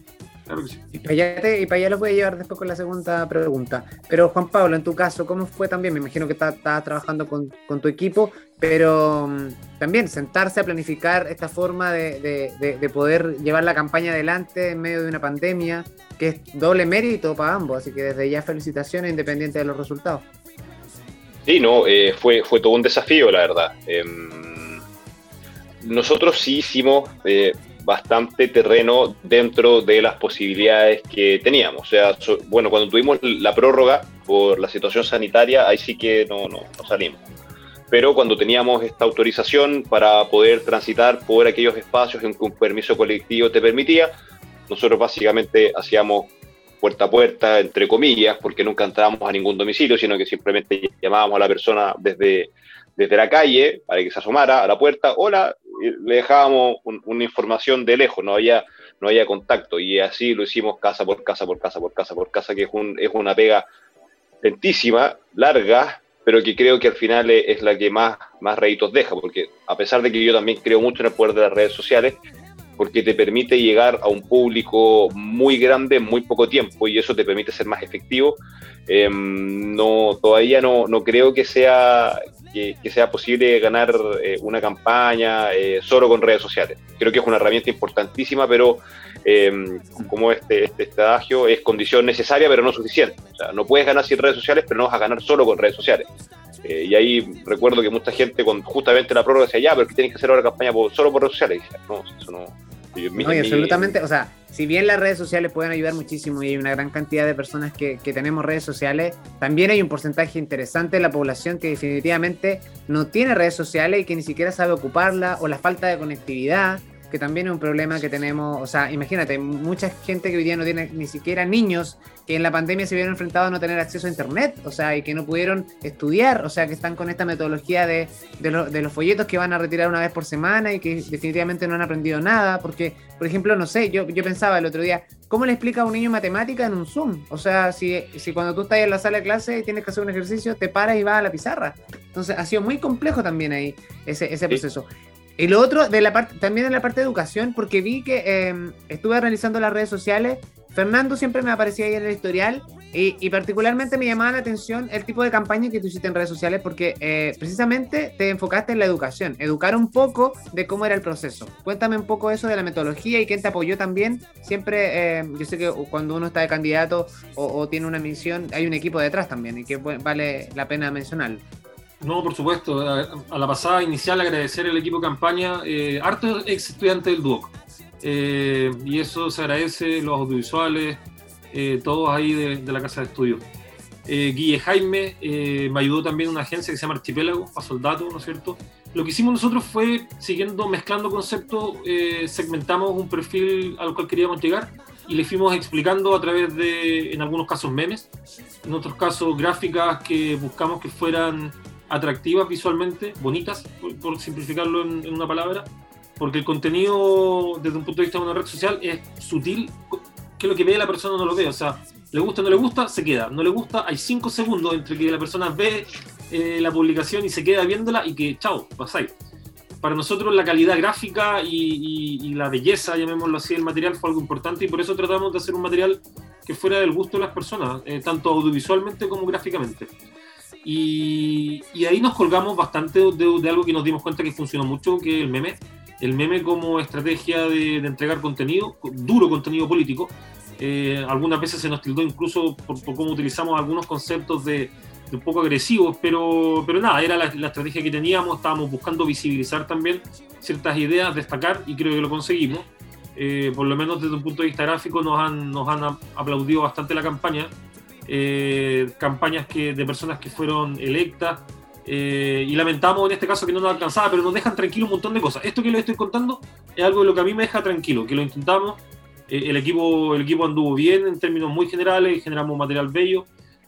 Y para, allá y para allá lo voy a llevar después con la segunda pregunta. Pero Juan Pablo, en tu caso, ¿cómo fue también? Me imagino que estabas trabajando con, con, tu equipo, pero mm, también sentarse a planificar esta forma de, de, de, poder llevar la campaña adelante en medio de una pandemia, que es doble mérito para ambos. Así que desde ya felicitaciones independiente de los resultados. Sí, no, eh, fue, fue todo un desafío, la verdad. Em, nosotros sí hicimos eh, bastante terreno dentro de las posibilidades que teníamos. O sea, bueno, cuando tuvimos la prórroga por la situación sanitaria, ahí sí que no, no, no salimos. Pero cuando teníamos esta autorización para poder transitar por aquellos espacios en que un permiso colectivo te permitía, nosotros básicamente hacíamos puerta a puerta, entre comillas, porque nunca entrábamos a ningún domicilio, sino que simplemente llamábamos a la persona desde, desde la calle para que se asomara a la puerta, hola, le dejábamos una información de lejos, no había, no había contacto, y así lo hicimos casa por casa, por casa, por casa, por casa, que es, un, es una pega lentísima, larga, pero que creo que al final es, la que más, más réditos deja, porque a pesar de que yo también creo mucho en el poder de las redes sociales, porque te permite llegar a un público muy grande en muy poco tiempo y eso te permite ser más efectivo. Em, no, todavía no, no, creo que sea, que, sea posible ganar eh, una campaña eh, solo con redes sociales. Creo que es una herramienta importantísima, pero em, como este, este, este, es condición necesaria, pero no suficiente. O sea, no puedes ganar sin redes sociales, pero no vas a ganar solo con redes sociales. Eh, y ahí recuerdo que mucha gente con justamente la prórroga decía, ya, pero que tienes que hacer ahora campaña solo por redes sociales. no, eso no, no, absolutamente, o sea, si bien las redes sociales pueden ayudar muchísimo y hay una gran cantidad de personas que, que, tenemos redes sociales, también hay un porcentaje interesante de la población que definitivamente no tiene redes sociales y que ni siquiera sabe ocuparla o la falta de conectividad que también es un problema que tenemos, o sea, imagínate, mucha gente que hoy día no tiene ni siquiera niños que en la pandemia se vieron enfrentados a no tener acceso a internet, o sea, y que no pudieron estudiar, o sea, que están con esta metodología de, de, los folletos que van a retirar una vez por semana y que definitivamente no han aprendido nada, porque, por ejemplo, no sé, yo, yo pensaba el otro día, ¿cómo le explica a un niño matemática en un Zoom? O sea, si, si cuando tú estás en la sala de clase y tienes que hacer un ejercicio, te paras y vas a la pizarra. Entonces, ha sido muy complejo también ahí ese, ese proceso. Y lo otro, de la parte, también en la parte de educación, porque vi que em, estuve realizando las redes sociales. Fernando siempre me aparecía ahí en el historial y, particularmente me llamaba la atención el tipo de campaña que tú hiciste en redes sociales porque eh, precisamente te enfocaste en la educación, educar un poco de cómo era el proceso. Cuéntame un poco eso de la metodología y quién te apoyó también. Siempre, em, yo sé que cuando uno está de candidato o, o, tiene una misión, hay un equipo detrás también y que vale la pena mencionarlo. No, por supuesto. A, la pasada inicial agradecer al equipo de campaña, eh, harto ex estudiante del DUOC. Eh, y eso se agradece, los audiovisuales, eh, todos ahí de, la casa de estudio. Eh, Guille Jaime me ayudó también una agencia que se llama Archipélago, para soldados, ¿no es cierto? Lo que hicimos nosotros fue, siguiendo, mezclando conceptos, segmentamos un perfil al cual queríamos llegar y le fuimos explicando a través de, en algunos casos, memes, en otros casos, gráficas que buscamos que fueran atractivas visualmente, bonitas, por, simplificarlo en, una palabra, porque el contenido desde un punto de vista de una red social es sutil, que lo que ve la persona no lo ve, o sea, le gusta no le gusta, se queda, no le gusta, hay cinco segundos entre que la persona ve eh, la publicación y se queda viéndola y que, chao, pasáis. Para nosotros la calidad gráfica y, la belleza, llamémoslo así, del material fue algo importante y por eso tratamos de hacer un material que fuera del gusto de las personas, eh, tanto audiovisualmente como gráficamente. Y, ahí nos colgamos bastante de, algo que nos dimos cuenta que funcionó mucho, que es el meme. El meme como estrategia de, entregar contenido, duro contenido político. Eh, algunas veces se nos tildó incluso por, cómo utilizamos algunos conceptos de, un poco agresivos, pero, pero nada, era la, estrategia que teníamos, estábamos buscando visibilizar también ciertas ideas, destacar, y creo que lo conseguimos. Eh, por lo menos desde un punto de vista gráfico nos han, nos han aplaudido bastante la campaña eh, campañas que, de personas que fueron electas. Eh, y lamentamos en este caso que no nos alcanzaba, pero nos dejan tranquilo un montón de cosas. Esto que les estoy contando es algo de lo que a mí me deja tranquilo, que lo intentamos. Eh, el, equipo, el equipo anduvo bien en términos muy generales, generamos material bello.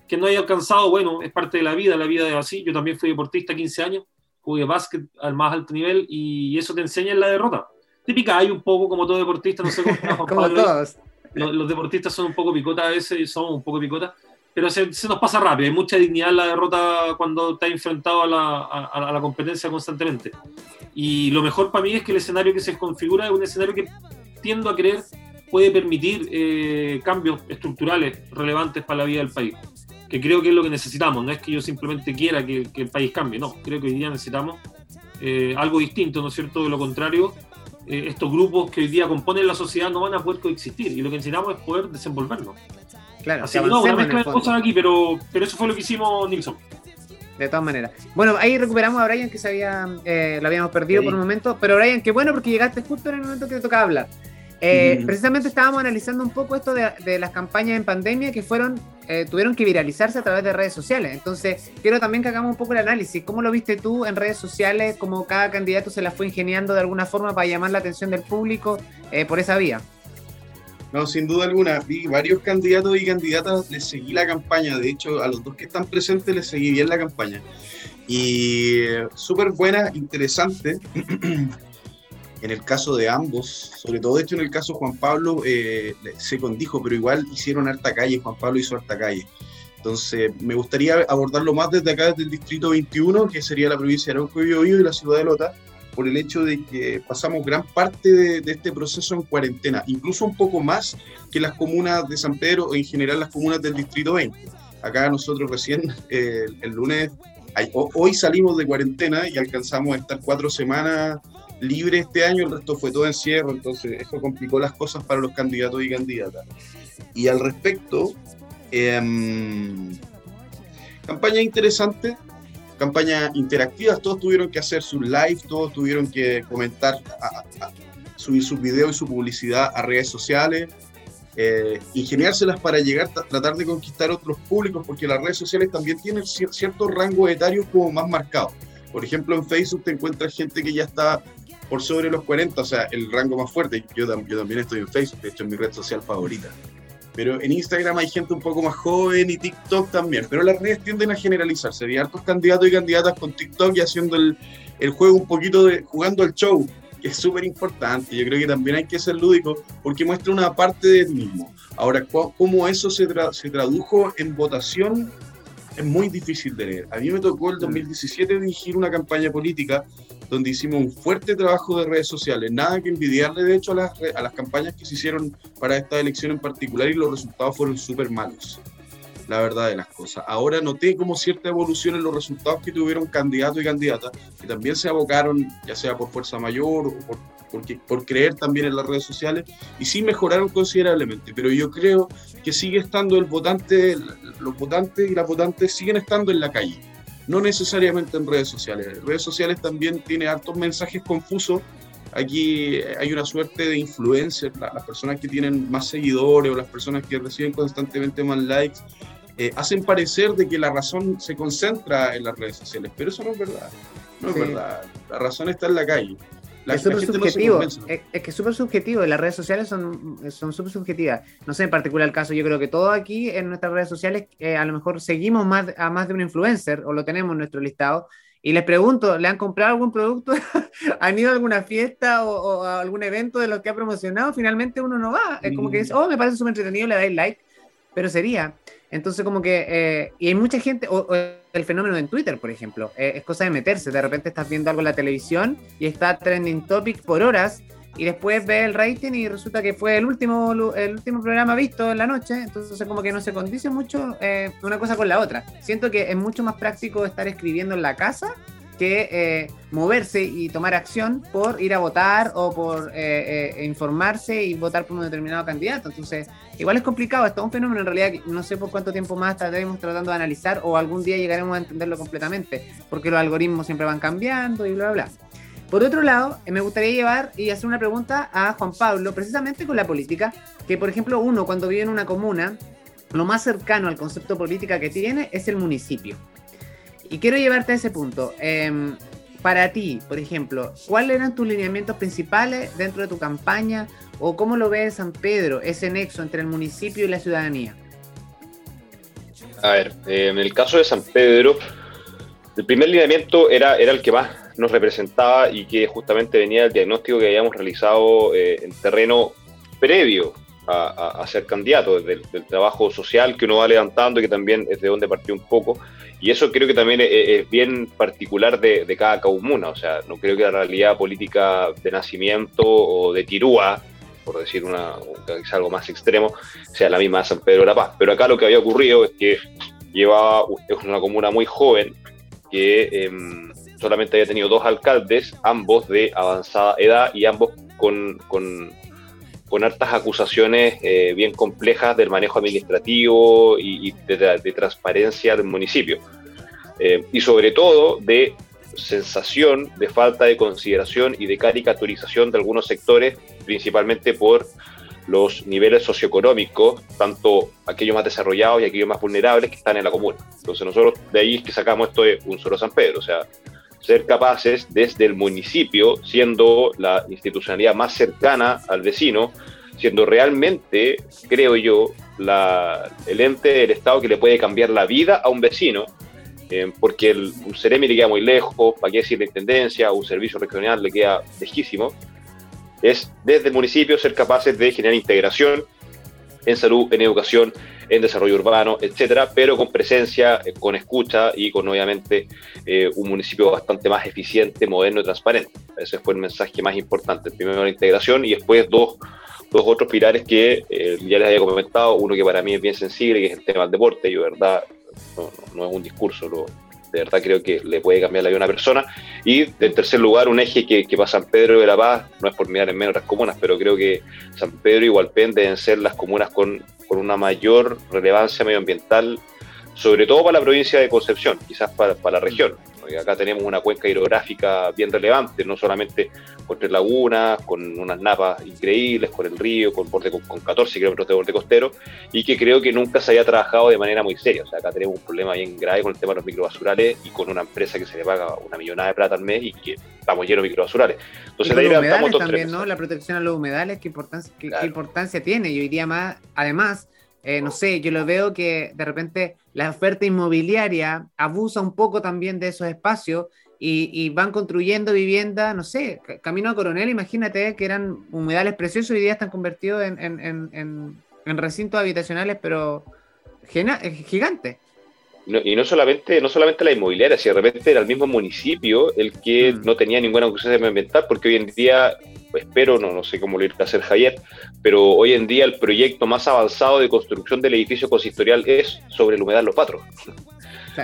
Que no haya alcanzado, bueno, es parte de la vida, la vida es así. Yo también fui deportista 15 años, jugué básquet al más alto nivel y eso te enseña en la derrota. Típica hay un poco como todo deportista, no sé cómo. [LAUGHS] como todos los, deportistas son un poco picotas a veces y somos un poco picotas, pero se, nos pasa rápido. Hay mucha dignidad en la derrota cuando estás enfrentado a la, a, la, competencia constantemente. Y lo mejor para mí es que el escenario que se configura es un escenario que tiendo a creer puede permitir eh, cambios estructurales relevantes para la vida del país, que creo que es lo que necesitamos, no es que yo simplemente quiera que, el país cambie, no, creo que hoy día necesitamos eh, algo distinto, ¿no es cierto? De lo contrario, eh, estos grupos que hoy día componen la sociedad no van a poder coexistir y lo que necesitamos es poder desenvolvernos. Claro, Así que no, una mezcla de cosas aquí, pero, pero eso fue lo que hicimos Nilsson de todas maneras. Bueno, ahí recuperamos a Brian que se había, eh, lo habíamos perdido por un momento, pero Brian, qué bueno porque llegaste justo en el momento que te tocaba hablar. Eh, precisamente estábamos analizando un poco esto de, las campañas en pandemia que fueron, eh, tuvieron que viralizarse a través de redes sociales. Entonces, quiero también que hagamos un poco el análisis. ¿Cómo lo viste tú en redes sociales? ¿Cómo cada candidato se la fue ingeniando de alguna forma para llamar la atención del público por esa vía? No, sin duda alguna. Vi varios candidatos y candidatas, les seguí la campaña. De hecho, a los dos que están presentes les seguí bien la campaña. Y eh, súper buena, interesante. [CLEARS THROAT] en el caso de ambos, sobre todo de hecho en el caso Juan Pablo, eh, se condijo, pero igual hicieron harta calle, Juan Pablo hizo harta calle. Entonces, me gustaría abordarlo más desde acá, desde el distrito 21, que sería la provincia de Arauco y Biobío y la ciudad de Lota, por el hecho de que pasamos gran parte de, este proceso en cuarentena, incluso un poco más que las comunas de San Pedro o en general las comunas del Distrito 20. Acá nosotros recién eh, el lunes, hoy salimos de cuarentena y alcanzamos a estar cuatro semanas libres este año, el resto fue todo encierro, entonces eso complicó las cosas para los candidatos y candidatas. Y al respecto, em, campaña interesante, campañas interactivas, todos tuvieron que hacer sus live, todos tuvieron que comentar, subir sus videos y su publicidad a redes sociales, eh, ingeniárselas para llegar, a tratar de conquistar otros públicos, porque las redes sociales también tienen cierto rango etario como más marcado. Por ejemplo, en Facebook te encuentras gente que ya está por sobre los 40, o sea, el rango más fuerte. Yo, yo también estoy en Facebook, de hecho es mi red social favorita. Pero en Instagram hay gente un poco más joven y TikTok también. Pero las redes tienden a generalizarse. Hay hartos candidatos y candidatas con TikTok y haciendo el, el juego un poquito de jugando el show, que es súper importante. Yo creo que también hay que ser lúdico porque muestra una parte de ti mismo. Ahora, cómo eso se, se tradujo en votación es muy difícil de leer. A mí me tocó el 2017 dirigir una campaña política donde hicimos un fuerte trabajo de redes sociales. Nada que envidiarle, de hecho, a las, a las campañas que se hicieron para esta elección en particular y los resultados fueron súper malos. La verdad de las cosas. Ahora noté como cierta evolución en los resultados que tuvieron candidatos y candidatas que también se abocaron, ya sea por fuerza mayor o por porque, por creer también en las redes sociales, y sí mejoraron considerablemente, pero yo creo que sigue estando el votante, los votantes y las votantes siguen estando en la calle, no necesariamente en redes sociales. Redes sociales también tiene hartos mensajes confusos. Aquí hay una suerte de influencia, las personas que tienen más seguidores o las personas que reciben constantemente más likes, eh, hacen parecer de que la razón se concentra en las redes sociales, pero eso no es verdad. No es verdad. La razón está en la calle es súper subjetivo. es, que es súper subjetivo. Las redes sociales son súper subjetivas. No sé, en particular el caso, yo creo que todo aquí en nuestras redes sociales, eh, a lo mejor seguimos más, a más de un influencer o lo tenemos en nuestro listado. Y les pregunto, ¿le han comprado algún producto? [LAUGHS] ¿Han ido a alguna fiesta o, a algún evento de lo que ha promocionado? Finalmente uno no va. Es como que dice, mm. oh, me parece súper entretenido, le dais like. Pero sería. Entonces, como que, eh, y hay mucha gente, o, el fenómeno en Twitter, por ejemplo, eh, es cosa de meterse. De repente estás viendo algo en la televisión y está trending topic por horas y después ves el rating y resulta que fue el último, el último programa visto en la noche. Entonces, como que no se condice mucho eh, una cosa con la otra. Siento que es mucho más práctico estar escribiendo en la casa que eh, moverse y tomar acción por ir a votar o por eh, eh, informarse y votar por un determinado candidato. Entonces, igual es complicado, es todo un fenómeno en realidad no sé por cuánto tiempo más estaremos tratando de analizar o algún día llegaremos a entenderlo completamente, porque los algoritmos siempre van cambiando y bla, bla, bla. Por otro lado, me gustaría llevar y hacer una pregunta a Juan Pablo, precisamente con la política, que por ejemplo uno cuando vive en una comuna, lo más cercano al concepto política que tiene es el municipio. Y quiero llevarte a ese punto. Em, para ti, por ejemplo, ¿cuáles eran tus lineamientos principales dentro de tu campaña o cómo lo ves San Pedro, ese nexo entre el municipio y la ciudadanía? A ver, eh, en el caso de San Pedro, el primer lineamiento era, era el que más nos representaba y que justamente venía del diagnóstico que habíamos realizado eh, en terreno previo a, ser candidato, del, del, trabajo social que uno va levantando y que también es de donde partió un poco. Y eso creo que también es, bien particular de, cada comuna, o sea, no creo que la realidad política de nacimiento o de Tirúa por decir una, algo más extremo, sea la misma de San Pedro de la Paz. Pero acá lo que había ocurrido es que llevaba, es una comuna muy joven, que em, solamente había tenido dos alcaldes, ambos de avanzada edad y ambos con, con, con hartas acusaciones eh, bien complejas del manejo administrativo y, de, transparencia del municipio. Eh, y sobre todo de sensación de falta de consideración y de caricaturización de algunos sectores, principalmente por los niveles socioeconómicos, tanto aquellos más desarrollados y aquellos más vulnerables que están en la comuna. Entonces nosotros de ahí es que sacamos esto de un solo San Pedro, o sea, ser capaces desde el municipio, siendo la institucionalidad más cercana al vecino, siendo realmente, creo yo, la, el ente del Estado que le puede cambiar la vida a un vecino, eh, porque el, un Ceremi le queda muy lejos, para qué decir la Intendencia, un servicio regional le queda lejísimo, es desde el municipio ser capaces de generar integración en salud, en educación, en desarrollo urbano, etcétera, pero con presencia, eh, con escucha y con obviamente eh, un municipio bastante más eficiente, moderno y transparente. Ese fue el mensaje más importante. Primero la integración y después dos, dos otros pilares que eh, ya les había comentado. Uno que para mí es bien sensible, que es el tema del deporte. Yo, verdad, no, no es un discurso, lo, de verdad creo que le puede cambiar la vida a una persona. Y en tercer lugar, un eje que, que para San Pedro de la Paz, no es por mirar en menos otras comunas, pero creo que San Pedro y Hualpén deben ser las comunas con, con una mayor relevancia medioambiental, sobre todo para la provincia de Concepción, quizás para, para la región acá tenemos una cuenca hidrográfica bien relevante, no solamente con tres lagunas, con unas napas increíbles, con el río, con, borde, con, 14 kilómetros de borde costero, y que creo que nunca se haya trabajado de manera muy seria. O sea, acá tenemos un problema bien grave con el tema de los microbasurales y con una empresa que se le paga una millonada de plata al mes y que estamos llenos de microbasurales. Entonces, y los humedales también, ¿no? La protección a los humedales, ¿qué importancia, qué, qué importancia tiene? Yo diría más, además, eh, no sé, yo lo veo que de repente la oferta inmobiliaria abusa un poco también de esos espacios y, van construyendo vivienda, no sé, Camino a Coronel, imagínate que eran humedales preciosos y hoy día están convertidos en, recintos habitacionales, pero eh, gigantes. y no solamente, no solamente la inmobiliaria, si de repente era el mismo municipio el que mm. no tenía ninguna autorización ambiental, porque hoy en día espero, no, no sé cómo lo irá a hacer Javier, pero hoy en día el proyecto más avanzado de construcción del edificio consistorial es sobre el humedal Los Patros.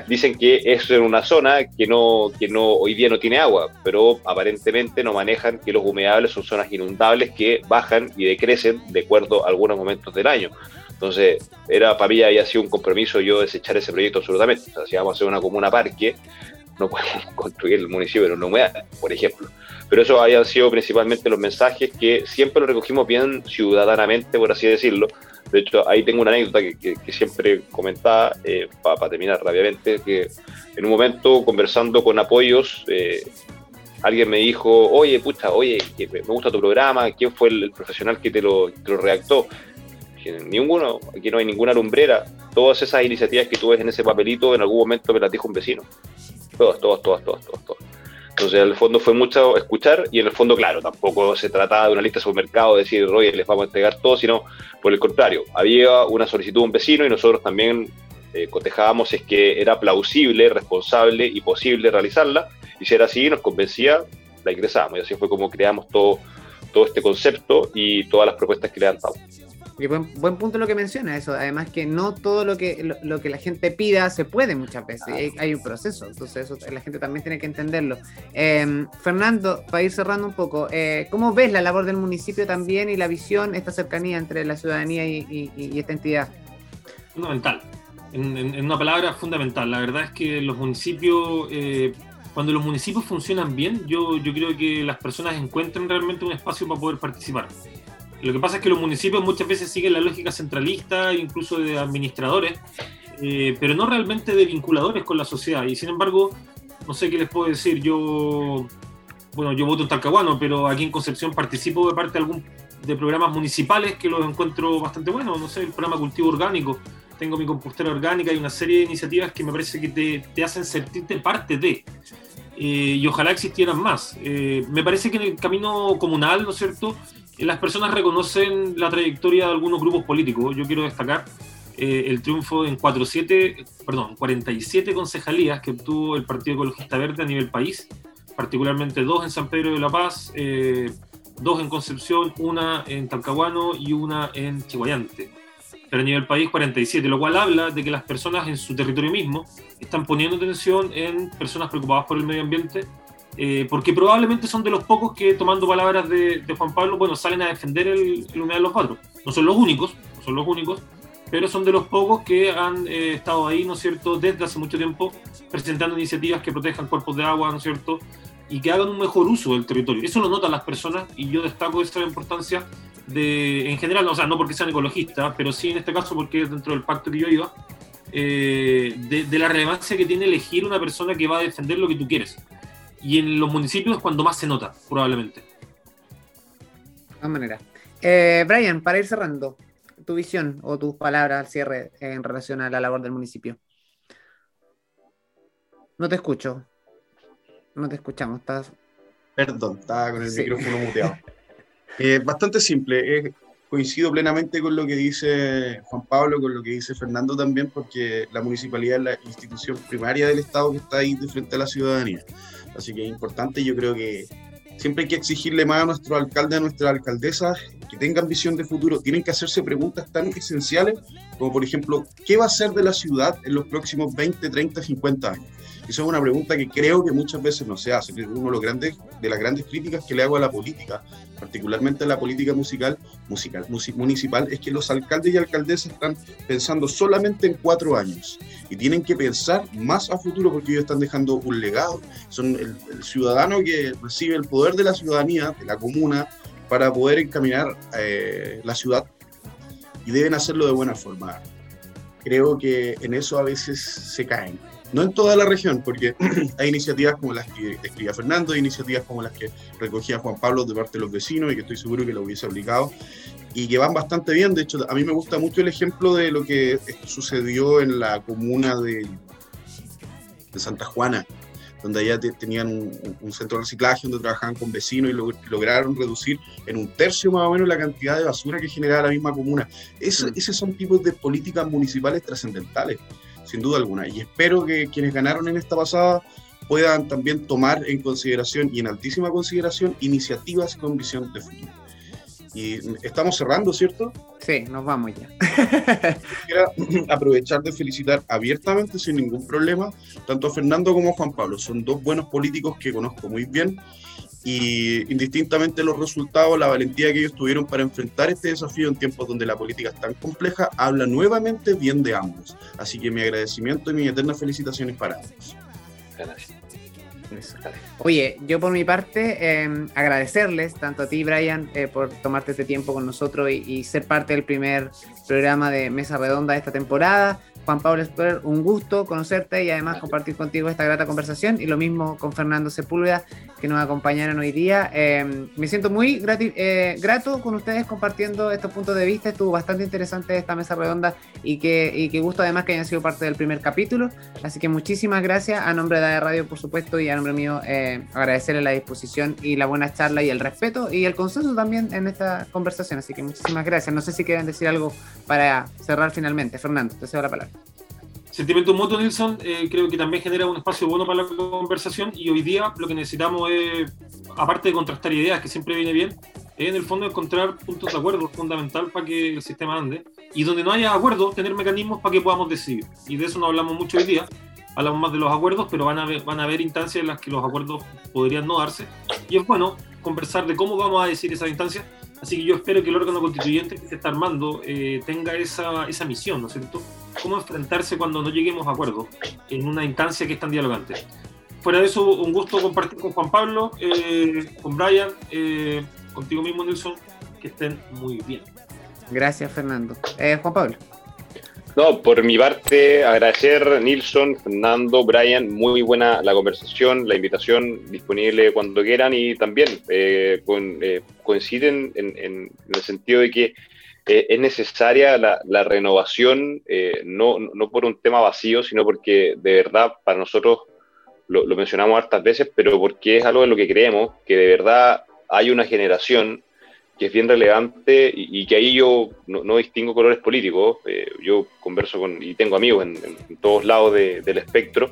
Dicen que es en una zona que no, que no hoy día no tiene agua, pero aparentemente no manejan que los humedales son zonas inundables que bajan y decrecen de acuerdo a algunos momentos del año. Entonces, era para mí había sido un compromiso yo desechar ese proyecto absolutamente. O sea, si vamos a hacer una comuna parque, no [LAUGHS] podemos construir el municipio en una humedad, por ejemplo. Pero eso habían sido principalmente los mensajes que siempre lo recogimos bien ciudadanamente, por así decirlo. De hecho, ahí tengo una anécdota que, siempre comentaba, eh, para terminar rápidamente, que en un momento conversando con apoyos, eh, alguien me dijo, oye, pucha, oye, me gusta tu programa, ¿quién fue el, profesional que te lo, te redactó? ninguno, aquí no hay ninguna lumbrera. Todas esas iniciativas que tú ves en ese papelito, en algún momento me las dijo un vecino. Todas, todas, todas, todas, todas. todas. Entonces, en el fondo fue mucho escuchar y en el fondo, claro, tampoco se trataba de una lista de supermercado, de decir, oye, les vamos a entregar todo, sino por el contrario, había una solicitud de un vecino y nosotros también eh, cotejábamos es que era plausible, responsable y posible realizarla, y si era así, nos convencía, la ingresábamos, y así fue como creamos todo, todo este concepto y todas las propuestas que le levantamos. Buen, buen punto lo que menciona eso. Además que no todo lo que, lo, que la gente pida se puede muchas veces. Hay, un proceso. Entonces eso la gente también tiene que entenderlo. Em, Fernando, para ir cerrando un poco, eh, ¿cómo ves la labor del municipio también y la visión, esta cercanía entre la ciudadanía y, esta entidad? Fundamental. En, una palabra, fundamental. La verdad es que los municipios... Eh, cuando los municipios funcionan bien, yo, yo creo que las personas encuentran realmente un espacio para poder participar. Lo que pasa es que los municipios muchas veces siguen la lógica centralista, incluso de administradores, eh, pero no realmente de vinculadores con la sociedad. Y sin embargo, no sé qué les puedo decir, yo, bueno, yo voto en Talcahuano, pero aquí en Concepción participo de parte de algún de programas municipales que los encuentro bastante buenos, no sé, el programa Cultivo Orgánico, tengo mi compostera orgánica y una serie de iniciativas que me parece que te, te hacen sentirte parte de. Eh, y ojalá existieran más. Eh, me parece que en el camino comunal, ¿no es cierto?, las personas reconocen la trayectoria de algunos grupos políticos. Yo quiero destacar eh, el triunfo en 47, perdón, 47 concejalías que obtuvo el Partido Ecologista Verde a nivel país, particularmente dos en San Pedro de la Paz, eh, dos en Concepción, una en Talcahuano y una en Chihuayante. Pero a nivel país 47, lo cual habla de que las personas en su territorio mismo están poniendo atención en personas preocupadas por el medio ambiente, eh, porque probablemente son de los pocos que, tomando palabras de, Juan Pablo, bueno, salen a defender el, el de los cuatro. No son los únicos, no son los únicos, pero son de los pocos que han eh, estado ahí, ¿no es cierto?, desde hace mucho tiempo presentando iniciativas que protejan cuerpos de agua, ¿no es cierto?, y que hagan un mejor uso del territorio. Eso lo notan las personas y yo destaco esa importancia de, en general, o sea, no porque sean ecologistas, pero sí en este caso porque dentro del pacto que yo iba, eh, de, la relevancia que tiene elegir una persona que va a defender lo que tú quieres. Y en los municipios es cuando más se nota, probablemente. De todas maneras. Eh, Brian, para ir cerrando, tu visión o tus palabras al cierre en relación a la labor del municipio. No te escucho. No te escuchamos. Estás... Perdón, estaba con el micrófono [LAUGHS] muteado. Eh, bastante simple. coincido plenamente con lo que dice Juan Pablo, con lo que dice Fernando también, porque la municipalidad es la institución primaria del Estado que está ahí de frente a la ciudadanía. Así que es importante, yo creo que siempre hay que exigirle más a nuestro alcalde, a nuestra alcaldesa, que tengan visión de futuro. Tienen que hacerse preguntas tan esenciales como, por ejemplo, ¿qué va a ser de la ciudad en los próximos 20, 30, 50 años? Esa es una pregunta que creo que muchas veces no se hace. Uno de, los grandes, de las grandes críticas que le hago a la política, particularmente a la política musical, musical municipal, es que los alcaldes y alcaldesas están pensando solamente en cuatro años y tienen que pensar más a futuro porque ellos están dejando un legado. Son el, ciudadano que recibe el poder de la ciudadanía, de la comuna, para poder encaminar eh, la ciudad y deben hacerlo de buena forma. Creo que en eso a veces se caen no en toda la región, porque [CLEARS THROAT] hay iniciativas como las que escribía Fernando, hay iniciativas como las que recogía Juan Pablo de parte de los vecinos y que estoy seguro que lo hubiese aplicado y que van bastante bien. De hecho, a mí me gusta mucho el ejemplo de lo que sucedió en la comuna de Santa Juana, donde allá tenían un, centro de reciclaje donde trabajaban con vecinos y lograron reducir en un tercio más o menos la cantidad de basura que generaba la misma comuna. Es, mm. Esos son tipos de políticas municipales trascendentales sin duda alguna. Y espero que quienes ganaron en esta pasada puedan también tomar en consideración y en altísima consideración iniciativas con visión de futuro. Y estamos cerrando, ¿cierto? Sí, nos vamos ya. Quiero [CLEARS THROAT] aprovechar de felicitar abiertamente, sin ningún problema, tanto a Fernando como a Juan Pablo. Son dos buenos políticos que conozco muy bien y indistintamente los resultados, la valentía que ellos tuvieron para enfrentar este desafío en tiempos donde la política es tan compleja, habla nuevamente bien de ambos. Así que mi agradecimiento y mis eternas felicitaciones para ambos. Gracias. Oye, yo por mi parte em, agradecerles tanto a ti, Brian, eh, por tomarte este tiempo con nosotros y, y, ser parte del primer programa de Mesa Redonda de esta temporada. Juan Pablo Esper, un gusto conocerte y además compartir contigo esta grata conversación. Y lo mismo con Fernando Sepúlveda, que nos acompañaron hoy día. Eh, me siento muy eh, grato con ustedes compartiendo estos puntos de vista. Estuvo bastante interesante esta mesa redonda y que, y que gusto además que hayan sido parte del primer capítulo. Así que muchísimas gracias a nombre de la Radio, por supuesto, y a nombre mío, eh, agradecerle la disposición y la buena charla y el respeto y el consenso también en esta conversación. Así que muchísimas gracias. No sé si quieren decir algo para cerrar finalmente. Fernando, te cedo la palabra. Sentimiento mutuo, Nilsson, eh, creo que también genera un espacio bueno para la conversación y hoy día lo que necesitamos es, aparte de contrastar ideas, que siempre viene bien, es en el fondo encontrar puntos de acuerdo fundamental para que el sistema ande y donde no haya acuerdo, tener mecanismos para que podamos decidir. Y de eso no hablamos mucho hoy día, hablamos más de los acuerdos, pero van a haber, van a haber instancias en las que los acuerdos podrían no darse y es bueno conversar de cómo vamos a decir esas instancias. Así que yo espero que el órgano constituyente que se está armando eh, tenga esa, esa misión, ¿no es cierto? cómo enfrentarse cuando no lleguemos a acuerdo en una instancia que es tan dialogante. Fuera de eso, un gusto compartir con Juan Pablo, eh, con Brian, eh, contigo mismo, Nelson, que estén muy bien. Gracias, Fernando. Juan Pablo. No, por mi parte, agradecer Nilson, Fernando, Brian, muy buena la conversación, la invitación disponible cuando quieran y también coinciden en, el sentido de que eh, es necesaria la, renovación, eh, no, no, por un tema vacío, sino porque de verdad para nosotros, lo, mencionamos hartas veces, pero porque es algo en lo que creemos, que de verdad hay una generación que es bien relevante y, que ahí yo no, distingo colores políticos, eh, yo converso con y tengo amigos en, todos lados del espectro,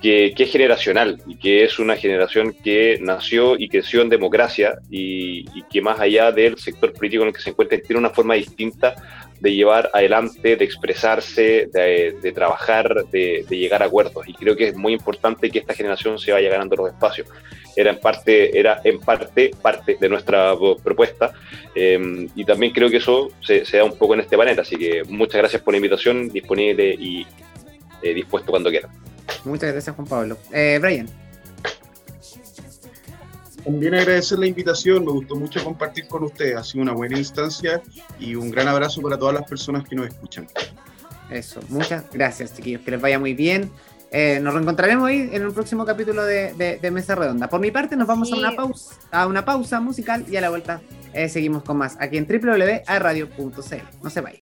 que, es generacional y que es una generación que nació y creció en democracia y, que más allá del sector político en el que se encuentra tiene una forma distinta de llevar adelante, de expresarse, de, trabajar, de, llegar a acuerdos. Y creo que es muy importante que esta generación se vaya ganando los espacios. Era en parte, era en parte, parte de nuestra propuesta. Eh, y también creo que eso se, da un poco en este panel. Así que muchas gracias por la invitación, disponible y eh, dispuesto cuando quieran. Muchas gracias, Juan Pablo. Eh, Brian. También agradecer la invitación, me gustó mucho compartir con ustedes, ha sido una buena instancia y un gran abrazo para todas las personas que nos escuchan. Eso, muchas gracias chiquillos, que les vaya muy bien. Eh, nos reencontraremos ahí en un próximo capítulo de, Mesa Redonda. Por mi parte, nos vamos a, una pausa, a una pausa musical y a la vuelta eh, seguimos con más aquí en www.radio.cl. No se vayan.